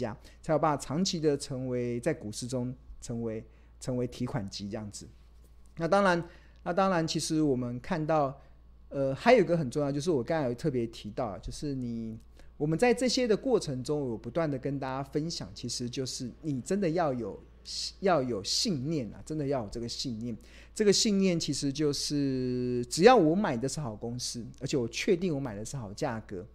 家，才有办法长期的成为在股市中成为成为提款机这样子。那当然，那当然，其实我们看到，呃，还有一个很重要，就是我刚才有特别提到，就是你我们在这些的过程中，我不断的跟大家分享，其实就是你真的要有要有信念啊，真的要有这个信念。这个信念其实就是，只要我买的是好公司，而且我确定我买的是好价格。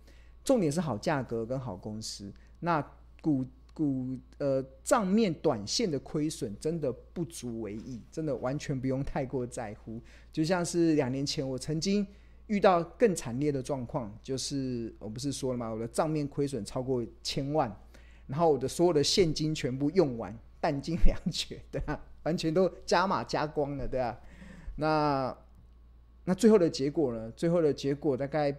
重点是好价格跟好公司，那股股呃账面短线的亏损真的不足为意，真的完全不用太过在乎。就像是两年前我曾经遇到更惨烈的状况，就是我不是说了吗？我的账面亏损超过千万，然后我的所有的现金全部用完，弹尽粮绝，对啊，完全都加码加光了，对啊。那那最后的结果呢？最后的结果大概。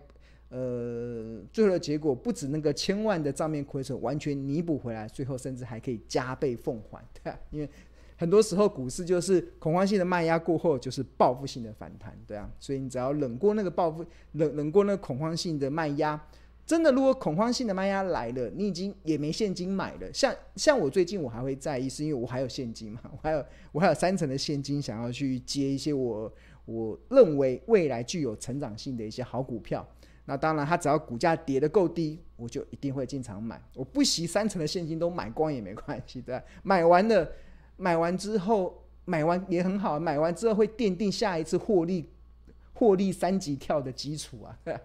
呃，最后的结果不止那个千万的账面亏损完全弥补回来，最后甚至还可以加倍奉还，对啊，因为很多时候股市就是恐慌性的卖压过后就是报复性的反弹，对啊，所以你只要忍过那个报复，忍忍过那个恐慌性的卖压，真的如果恐慌性的卖压来了，你已经也没现金买了。像像我最近我还会在意，是因为我还有现金嘛，我还有 我还有三成的现金想要去接一些我我认为未来具有成长性的一些好股票。那当然，它只要股价跌得够低，我就一定会进场买。我不惜三成的现金都买光也没关系，对吧？买完了，买完之后，买完也很好，买完之后会奠定下一次获利，获利三级跳的基础啊，对吧？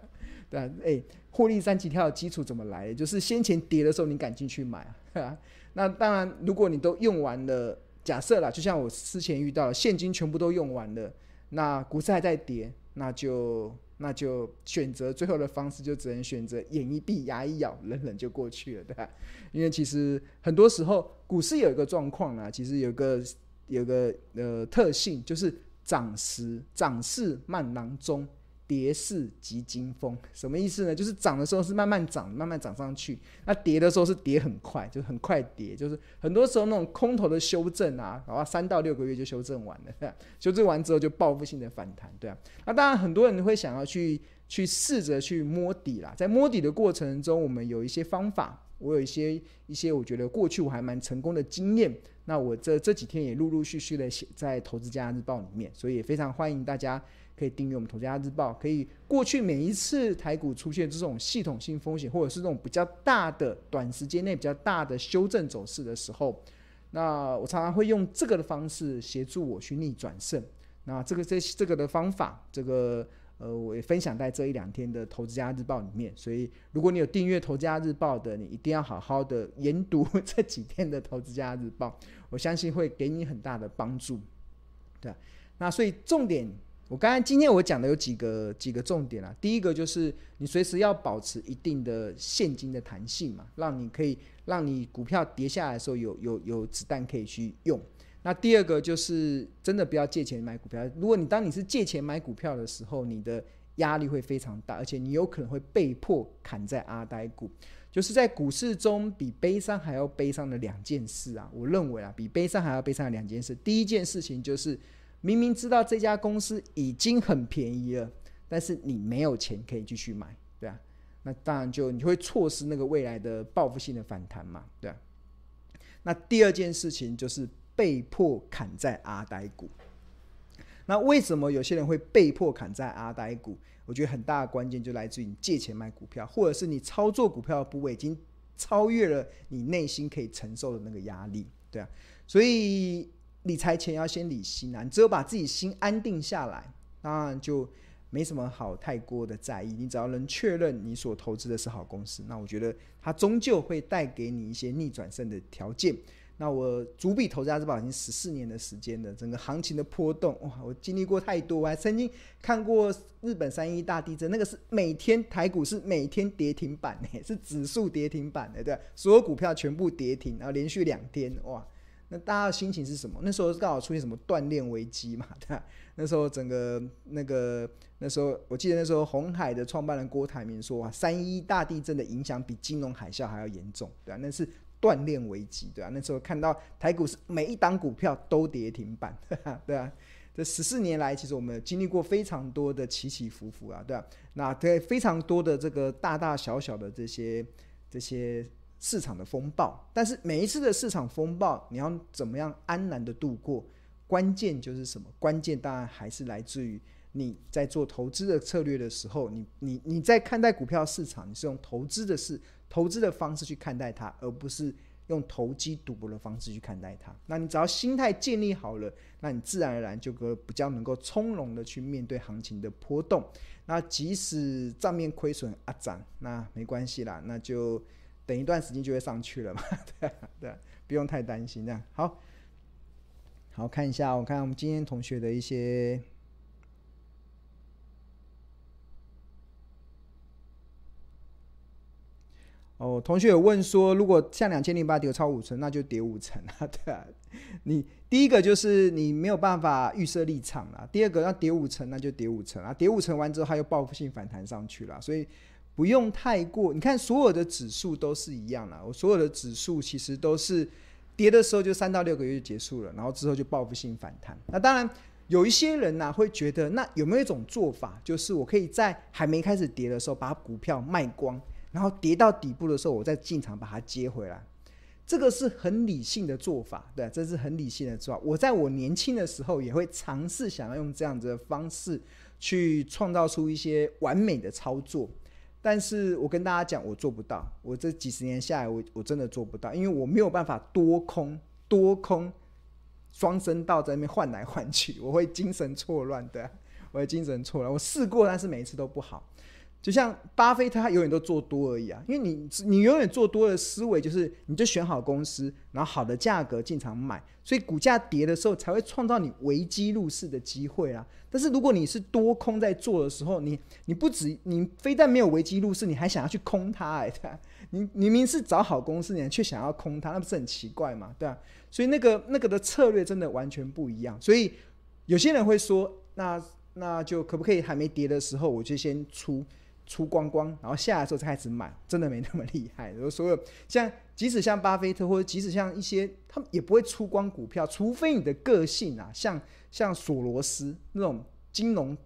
对啊，哎，获利三级跳的基础怎么来的？就是先前跌的时候你敢进去买啊，那当然，如果你都用完了，假设啦，就像我之前遇到的，现金全部都用完了，那股市还在跌，那就。那就选择最后的方式，就只能选择眼一闭、牙一咬，忍忍就过去了，对吧？因为其实很多时候股市有一个状况啊，其实有个有个呃特性，就是涨时涨势慢囊中。跌势急惊风，什么意思呢？就是涨的时候是慢慢涨，慢慢涨上去；那跌的时候是跌很快，就很快跌。就是很多时候那种空头的修正啊，然后三到六个月就修正完了，修正完之后就报复性的反弹，对啊。那当然很多人会想要去去试着去摸底啦，在摸底的过程中，我们有一些方法，我有一些一些我觉得过去我还蛮成功的经验。那我这这几天也陆陆续续的写在《投资家日报》里面，所以也非常欢迎大家。可以订阅我们《投资家日报》，可以过去每一次台股出现这种系统性风险，或者是这种比较大的短时间内比较大的修正走势的时候，那我常常会用这个的方式协助我去逆转胜。那这个这这个的方法，这个呃，我也分享在这一两天的《投资家日报》里面。所以，如果你有订阅《投资家日报》的，你一定要好好的研读这几天的《投资家日报》，我相信会给你很大的帮助。对，那所以重点。我刚才今天我讲的有几个几个重点啊，第一个就是你随时要保持一定的现金的弹性嘛，让你可以让你股票跌下来的时候有有有子弹可以去用。那第二个就是真的不要借钱买股票。如果你当你是借钱买股票的时候，你的压力会非常大，而且你有可能会被迫砍在阿呆股。就是在股市中比悲伤还要悲伤的两件事啊，我认为啊，比悲伤还要悲伤的两件事。第一件事情就是。明明知道这家公司已经很便宜了，但是你没有钱可以继续买，对啊，那当然就你会错失那个未来的报复性的反弹嘛，对啊。那第二件事情就是被迫砍在阿呆股。那为什么有些人会被迫砍在阿呆股？我觉得很大的关键就来自于你借钱买股票，或者是你操作股票的部位已经超越了你内心可以承受的那个压力，对啊，所以。理财前要先理心啊！你只有把自己心安定下来，当然就没什么好太过的在意。你只要能确认你所投资的是好公司，那我觉得它终究会带给你一些逆转胜的条件。那我主笔投资家日报已经十四年的时间了，整个行情的波动哇，我经历过太多。我还曾经看过日本三一大地震，那个是每天台股是每天跌停板呢，是指数跌停板的，对，所有股票全部跌停，然后连续两天哇。那大家的心情是什么？那时候刚好出现什么断链危机嘛，对吧？那时候整个那个那时候，我记得那时候红海的创办人郭台铭说：“哇，三一大地震的影响比金融海啸还要严重，对吧？那是断链危机，对吧？那时候看到台股是每一档股票都跌停板，对啊，这十四年来，其实我们经历过非常多的起起伏伏啊，对吧？那对非常多的这个大大小小的这些这些。市场的风暴，但是每一次的市场风暴，你要怎么样安然的度过？关键就是什么？关键当然还是来自于你在做投资的策略的时候，你你你在看待股票市场，你是用投资的事、投资的方式去看待它，而不是用投机赌博的方式去看待它。那你只要心态建立好了，那你自然而然就可比较能够从容的去面对行情的波动。那即使账面亏损啊涨，那没关系啦，那就。等一段时间就会上去了嘛，对啊，对啊，不用太担心这样。好，好看一下，我看我们今天同学的一些。哦，同学有问说，如果像两千零八跌超五成，那就跌五成啊？对啊，你第一个就是你没有办法预设立场了，第二个要跌五成，那就跌五成啊，跌五成完之后，它又报复性反弹上去了，所以。不用太过，你看所有的指数都是一样啦。我所有的指数其实都是跌的时候就三到六个月就结束了，然后之后就报复性反弹。那当然有一些人呢、会觉得，那有没有一种做法，就是我可以在还没开始跌的时候把股票卖光，然后跌到底部的时候我再进场把它接回来？这个是很理性的做法，对，这是很理性的做法。我在我年轻的时候也会尝试想要用这样子的方式去创造出一些完美的操作。但是我跟大家讲，我做不到。我这几十年下来，我我真的做不到，因为我没有办法多空多空双声道在那边换来换去，我会精神错乱的，我会精神错乱。我试过，但是每一次都不好。就像巴菲特，他永远都做多而已啊，因为你你永远做多的思维就是，你就选好公司，然后好的价格进场买，所以股价跌的时候才会创造你危机入市的机会啊。但是如果你是多空在做的时候，你你不止你非但没有危机入市，你还想要去空它哎，对啊，你明明是找好公司，你却想要空它，那不是很奇怪嘛？对啊，所以那个那个的策略真的完全不一样。所以有些人会说，那那就可不可以还没跌的时候我就先出？出光光，然后下来的时候才开始买，真的没那么厉害。然 后所有像，即使像巴菲特，或者即使像一些，他们也不会出光股票，除非你的个性啊，像像索罗斯那种金融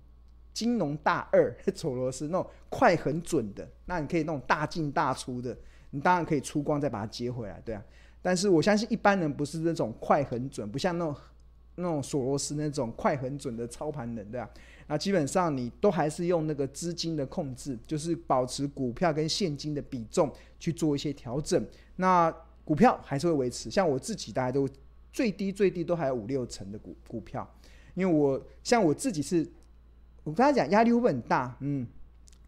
金融大二，索罗斯那种快很准的，那你可以那种大进大出的，你当然可以出光再把它接回来，对啊。但是我相信一般人不是那种快很准，不像那种那种索罗斯那种快很准的操盘人，对啊。那基本上你都还是用那个资金的控制，就是保持股票跟现金的比重去做一些调整。那股票还是会维持，像我自己大概都最低最低都还有五六成的股股票，因为我像我自己是，我跟他讲压力会不会很大？嗯，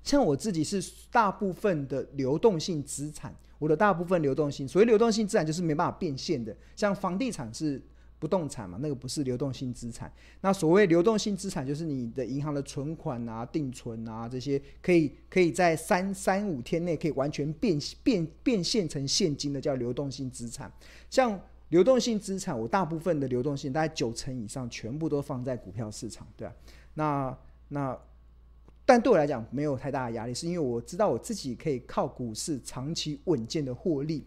像我自己是大部分的流动性资产，我的大部分流动性，所谓流动性资产就是没办法变现的，像房地产是。不动产嘛，那个不是流动性资产。那所谓流动性资产，就是你的银行的存款啊、定存啊这些，可以可以在三三五天内可以完全变变变现成现金的，叫流动性资产。像流动性资产，我大部分的流动性大概九成以上，全部都放在股票市场，对啊。那那，但对我来讲没有太大的压力，是因为我知道我自己可以靠股市长期稳健的获利。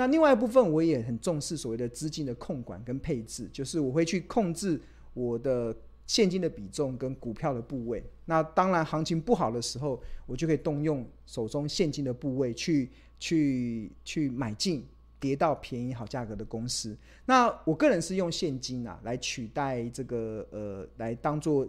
那另外一部分，我也很重视所谓的资金的控管跟配置，就是我会去控制我的现金的比重跟股票的部位。那当然，行情不好的时候，我就可以动用手中现金的部位去去去买进跌到便宜好价格的公司。那我个人是用现金啊来取代这个呃来当做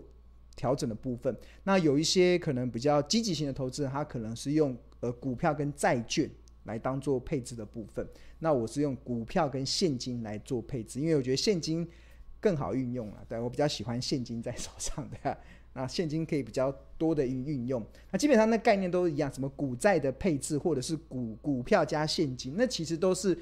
调整的部分。那有一些可能比较积极型的投资人，他可能是用呃股票跟债券。来当做配置的部分，那我是用股票跟现金来做配置，因为我觉得现金更好运用了。对，我比较喜欢现金在手上的，那现金可以比较多的运运用。那基本上那概念都一样，什么股债的配置，或者是股股票加现金，那其实都是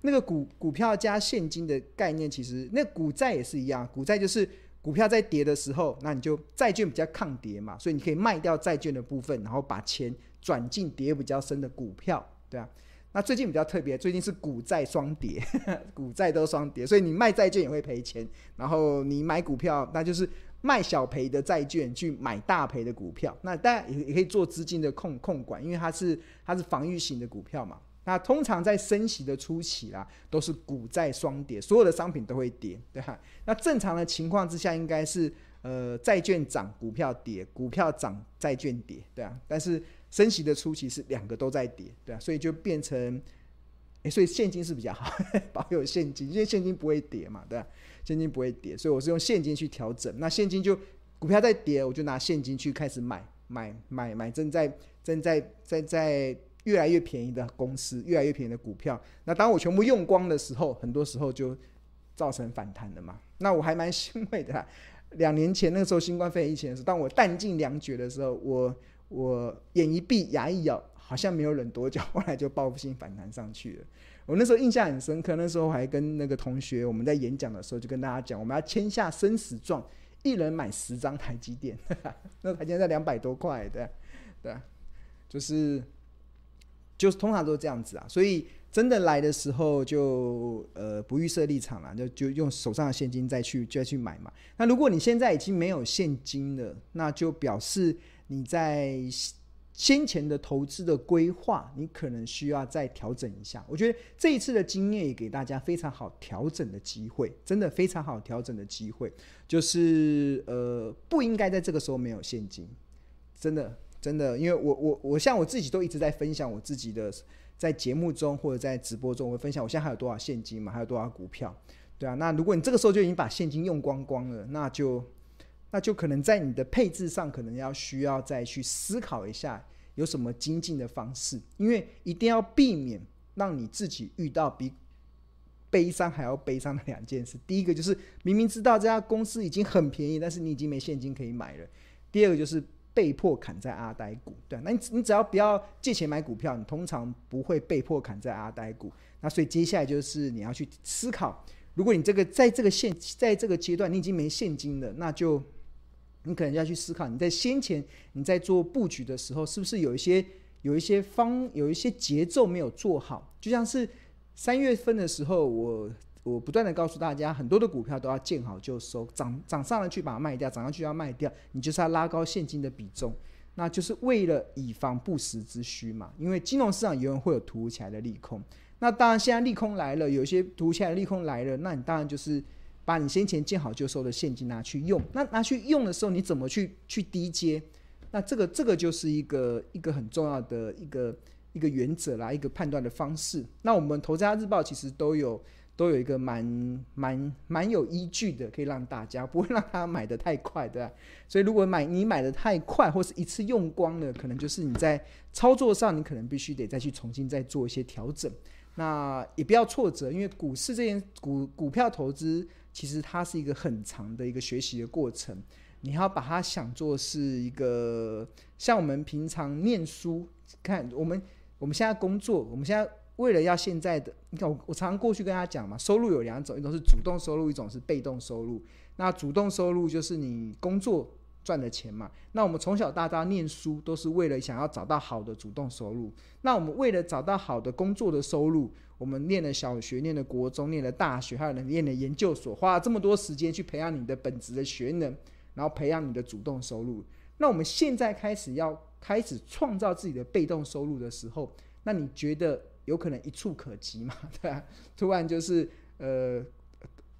那个股股票加现金的概念。其实那股债也是一样，股债就是股票在跌的时候，那你就债券比较抗跌嘛，所以你可以卖掉债券的部分，然后把钱转进跌比较深的股票。对啊，那最近比较特别，最近是股债双跌，股债都双跌，所以你卖债券也会赔钱，然后你买股票，那就是卖小赔的债券去买大赔的股票。那当然也也可以做资金的控控管，因为它是它是防御型的股票嘛。那通常在升息的初期啦，都是股债双跌，所有的商品都会跌，对吧？那正常的情况之下，应该是呃债券涨，股票跌，股票涨，债券跌，对啊，但是升息的初期是两个都在跌，对啊，所以就变成诶，所以现金是比较好，保有现金，因为现金不会跌嘛，对吧？现金不会跌，所以我是用现金去调整。那现金就股票在跌，我就拿现金去开始买买买买正在正在在在越来越便宜的公司，越来越便宜的股票。那当我全部用光的时候，很多时候就造成反弹了嘛。那我还蛮欣慰的，两年前那个时候新冠肺炎疫情的时候，当我弹尽粮绝的时候，我我眼一闭，牙一咬。好像没有忍多久，后来就报复性反弹上去了。我那时候印象很深刻，那时候还跟那个同学，我们在演讲的时候就跟大家讲，我们要签下生死状，一人买十张台积电。那台积电在两百多块，对对，就是就是通常都是这样子啊。所以真的来的时候就呃不预设立场了，就就用手上的现金再去再去买嘛。那如果你现在已经没有现金了，那就表示你在。先前的投资的规划，你可能需要再调整一下。我觉得这一次的经验也给大家非常好调整的机会，真的非常好调整的机会。就是呃，不应该在这个时候没有现金，真的真的，因为我我我像我自己都一直在分享我自己的，在节目中或者在直播中，我会分享我现在还有多少现金嘛，还有多少股票，对啊。那如果你这个时候就已经把现金用光光了，那就。那就可能在你的配置上，可能要需要再去思考一下，有什么精进的方式，因为一定要避免让你自己遇到比悲伤还要悲伤的两件事。第一个就是明明知道这家公司已经很便宜，但是你已经没现金可以买了；第二个就是被迫砍在阿呆股。对，那你你只要不要借钱买股票，你通常不会被迫砍在阿呆股。那所以接下来就是你要去思考，如果你这个在这个现在这个阶段你已经没现金了，那就。你可能要去思考，你在先前你在做布局的时候，是不是有一些有一些方有一些节奏没有做好？就像是三月份的时候，我我不断的告诉大家，很多的股票都要见好就收，涨涨上了去把它卖掉，涨上去要卖掉，你就是要拉高现金的比重，那就是为了以防不时之需嘛。因为金融市场永远会有突如其来的利空，那当然现在利空来了，有一些突如其来的利空来了，那你当然就是。把你先前见好就收的现金拿去用，那拿去用的时候，你怎么去去低接？那这个这个就是一个一个很重要的一个一个原则啦，一个判断的方式。那我们投资家日报其实都有都有一个蛮蛮蛮有依据的，可以让大家不会让他买得太快，对吧？所以如果买你买得太快，或是一次用光了，可能就是你在操作上，你可能必须得再去重新再做一些调整。那也不要挫折，因为股市这件股股票投资。其实它是一个很长的一个学习的过程，你要把它想做是一个像我们平常念书，看我们我们现在工作，我们现在为了要现在的，你看我我常常过去跟大家讲嘛，收入有两种，一种是主动收入，一种是被动收入。那主动收入就是你工作赚的钱嘛。那我们从小到大念书都是为了想要找到好的主动收入。那我们为了找到好的工作的收入。我们念了小学，念了国中，念了大学，还有人念了研究所，花了这么多时间去培养你的本职的学能，然后培养你的主动收入。那我们现在开始要开始创造自己的被动收入的时候，那你觉得有可能一触可及嘛？对吧？突然就是呃，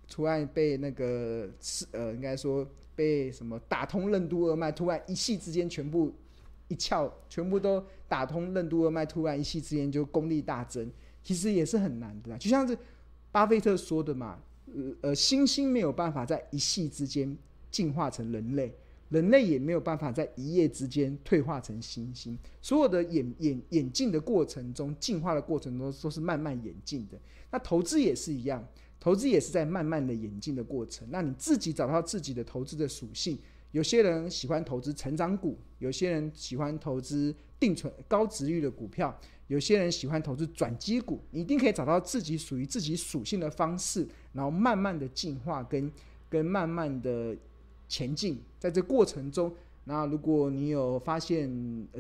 突然被那个是呃，应该说被什么打通任督二脉，突然一夕之间全部一窍，全部都打通任督二脉，突然一夕之间就功力大增。其实也是很难的，就像是巴菲特说的嘛，呃呃，猩猩没有办法在一夕之间进化成人类，人类也没有办法在一夜之间退化成猩猩。所有的演演演进的过程中，进化的过程中都是慢慢演进的。那投资也是一样，投资也是在慢慢的演进的过程。那你自己找到自己的投资的属性，有些人喜欢投资成长股，有些人喜欢投资定存高值率的股票。有些人喜欢投资转机股，你一定可以找到自己属于自己属性的方式，然后慢慢的进化跟跟慢慢的前进，在这过程中，那如果你有发现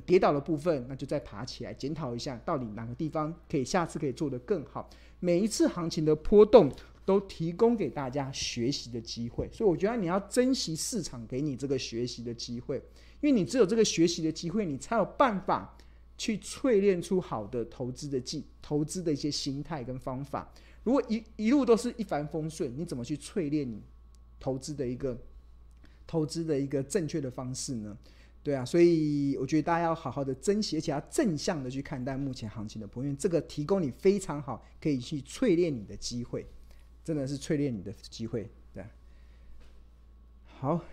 跌倒的部分，那就再爬起来检讨一下，到底哪个地方可以下次可以做得更好。每一次行情的波动都提供给大家学习的机会，所以我觉得你要珍惜市场给你这个学习的机会，因为你只有这个学习的机会，你才有办法。去淬炼出好的投资的技、投资的一些心态跟方法。如果一一路都是一帆风顺，你怎么去淬炼你投资的一个投资的一个正确的方式呢？对啊，所以我觉得大家要好好的珍惜，而且要正向的去看待目前行情的波动，因为这个提供你非常好可以去淬炼你的机会，真的是淬炼你的机会。对，好，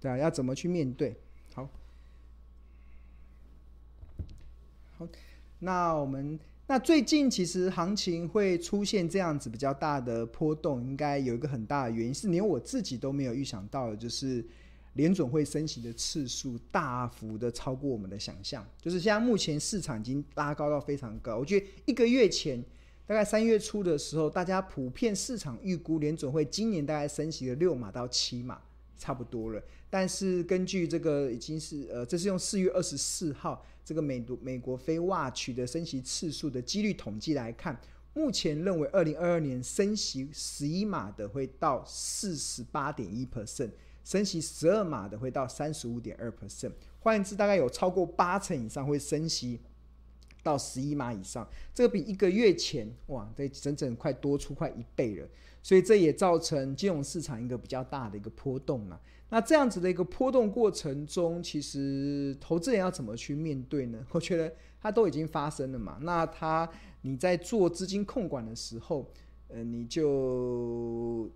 对啊，要怎么去面对？好，好，那我们。那最近其实行情会出现这样子比较大的波动，应该有一个很大的原因，是连我自己都没有预想到的，就是联准会升息的次数大幅的超过我们的想象。就是现在目前市场已经拉高到非常高，我觉得一个月前，大概三月初的时候，大家普遍市场预估联准会今年大概升息了六码到七码，差不多了。但是根据这个已经是呃，这是用四月二十四号。这个美国美国非 Watch 的升息次数的几率统计来看，目前认为二零二二年升息十一码的会到四十八点一 percent，升息十二码的会到三十五点二 percent，换言之，大概有超过八成以上会升息到十一码以上，这个比一个月前哇，这整整快多出快一倍了，所以这也造成金融市场一个比较大的一个波动嘛。那这样子的一个波动过程中，其实投资人要怎么去面对呢？我觉得它都已经发生了嘛。那它你在做资金控管的时候，呃，你就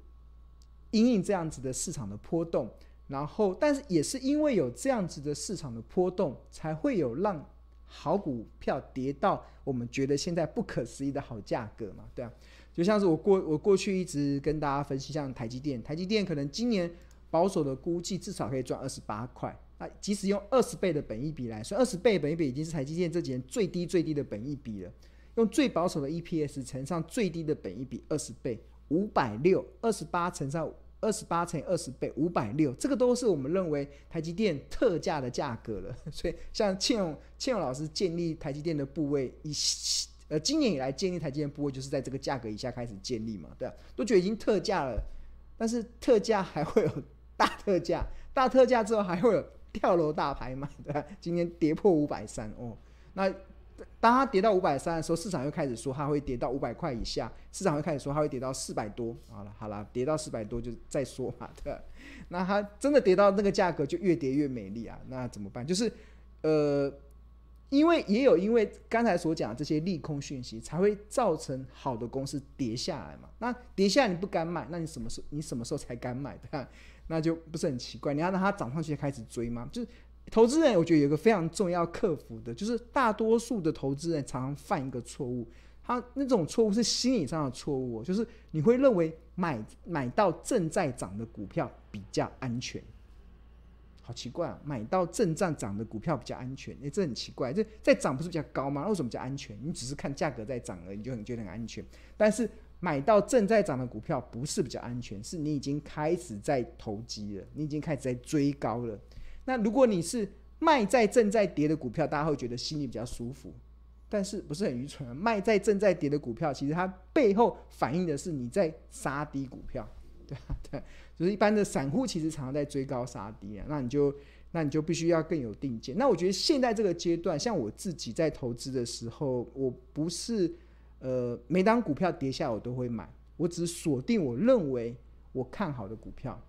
因应这样子的市场的波动，然后，但是也是因为有这样子的市场的波动，才会有让好股票跌到我们觉得现在不可思议的好价格嘛，对啊。就像是我过我过去一直跟大家分析，像台积电，台积电可能今年。保守的估计至少可以赚二十八块。那即使用二十倍的本益比来说，二十倍本益比已经是台积电这几年最低最低的本益比了。用最保守的 EPS 乘上最低的本益比二十倍，五百六，二十八乘上二十八乘以二十倍，五百六，这个都是我们认为台积电特价的价格了。所以，像庆勇庆勇老师建立台积电的部位，以呃今年以来建立台积电部位就是在这个价格以下开始建立嘛，对啊，都觉得已经特价了，但是特价还会有。大特价，大特价之后还会有跳楼大拍卖，对吧？今天跌破五百三哦，那当它跌到五百三的时候，市场又开始说它会跌到五百块以下，市场又开始说它会跌到四百多。好了好了，跌到四百多就再说嘛，对吧？那它真的跌到那个价格，就越跌越美丽啊，那怎么办？就是呃。因为也有因为刚才所讲的这些利空讯息，才会造成好的公司跌下来嘛。那跌下来你不敢买，那你什么时候你什么时候才敢买的？那就不是很奇怪。你要让它涨上去开始追吗？就是投资人，我觉得有个非常重要克服的，就是大多数的投资人常常犯一个错误，他那种错误是心理上的错误，就是你会认为买买到正在涨的股票比较安全。好奇怪啊！买到正在涨的股票比较安全，哎，这很奇怪。这在涨不是比较高吗？为什么比较安全？你只是看价格在涨而已，你就很觉得很安全。但是买到正在涨的股票不是比较安全，是你已经开始在投机了，你已经开始在追高了。那如果你是卖在正在跌的股票，大家会觉得心里比较舒服。但是不是很愚蠢啊？卖在正在跌的股票，其实它背后反映的是你在杀低股票。对啊，对，就是一般的散户其实常常在追高杀低啊，那你就那你就必须要更有定见。那我觉得现在这个阶段，像我自己在投资的时候，我不是呃每当股票跌下我都会买，我只锁定我认为我看好的股票。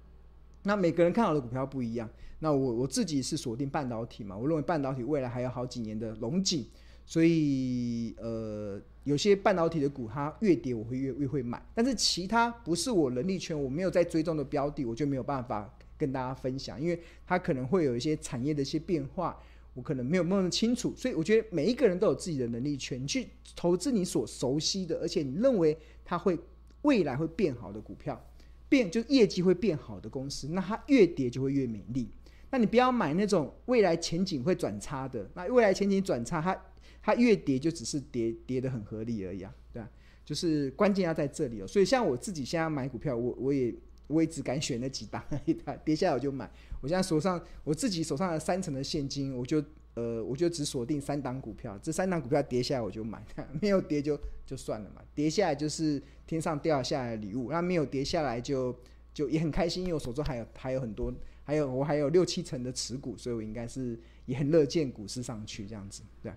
那每个人看好的股票不一样，那我我自己是锁定半导体嘛，我认为半导体未来还有好几年的龙井。所以，呃，有些半导体的股，它越跌我会越越会买，但是其他不是我能力圈，我没有在追踪的标的，我就没有办法跟大家分享，因为它可能会有一些产业的一些变化，我可能没有那么清楚。所以我觉得每一个人都有自己的能力圈，去投资你所熟悉的，而且你认为它会未来会变好的股票，变就业绩会变好的公司，那它越跌就会越美丽。那你不要买那种未来前景会转差的，那未来前景转差，它。它越跌就只是跌跌得很合理而已啊，对啊，就是关键要在这里哦。所以像我自己现在买股票，我我也我也只敢选那几档，跌下来我就买。我现在手上我自己手上的三成的现金，我就呃我就只锁定三档股票，这三档股票跌下来我就买，没有跌就就算了嘛。跌下来就是天上掉下来的礼物，那没有跌下来就就也很开心，因为我手中还有还有很多，还有我还有六七成的持股，所以我应该是也很乐见股市上去这样子，对。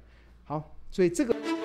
好，所以这个。